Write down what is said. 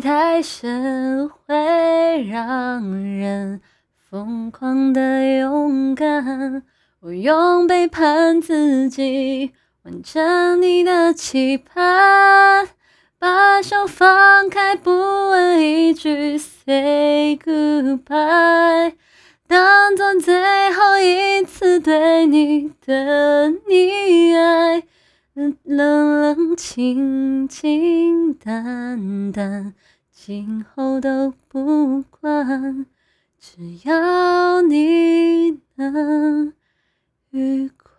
太深，会让人疯狂的勇敢。我用背叛自己，完成你的期盼。把手放开，不问一句 say goodbye，当做最后一次对你的溺。冷冷清清淡淡，今后都不管，只要你能愉快。